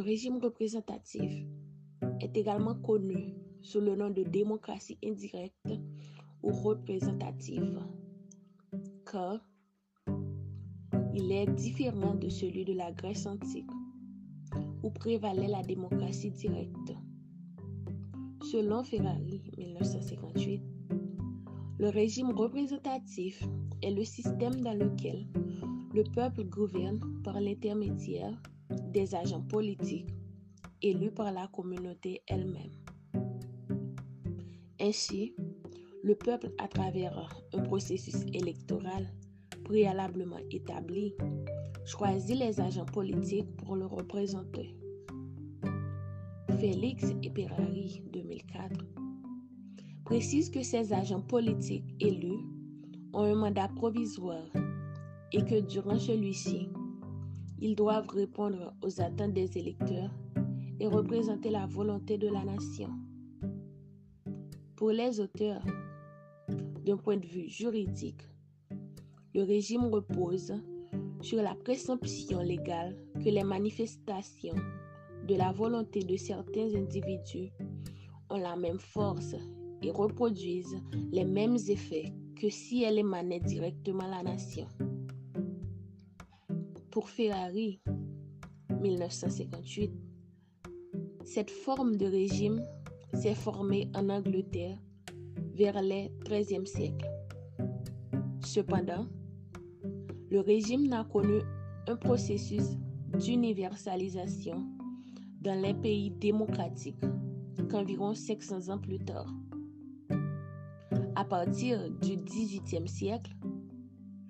régime représentatif est également connu sous le nom de démocratie indirecte ou représentative, car il est différent de celui de la Grèce antique, où prévalait la démocratie directe. Selon Ferrari 1958, le régime représentatif est le système dans lequel le peuple gouverne par l'intermédiaire des agents politiques élus par la communauté elle-même. Ainsi, le peuple, à travers un processus électoral préalablement établi, choisit les agents politiques pour le représenter. Félix et 2004 précise que ces agents politiques élus ont un mandat provisoire et que durant celui-ci, ils doivent répondre aux attentes des électeurs et représenter la volonté de la nation. Pour les auteurs, d'un point de vue juridique, le régime repose sur la présomption légale que les manifestations de la volonté de certains individus ont la même force et reproduisent les mêmes effets que si elles émanaient directement la nation. Pour Ferrari, 1958, cette forme de régime s'est formée en Angleterre vers les XIIIe siècle. Cependant, le régime n'a connu un processus d'universalisation dans les pays démocratiques qu'environ 500 ans plus tard. À partir du XVIIIe siècle,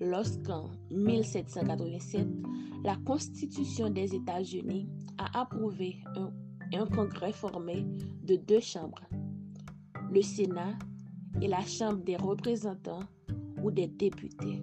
lorsqu'en 1787, la Constitution des États-Unis a approuvé un, congrès formé de deux chambres, le Sénat et la Chambre des représentants ou des députés.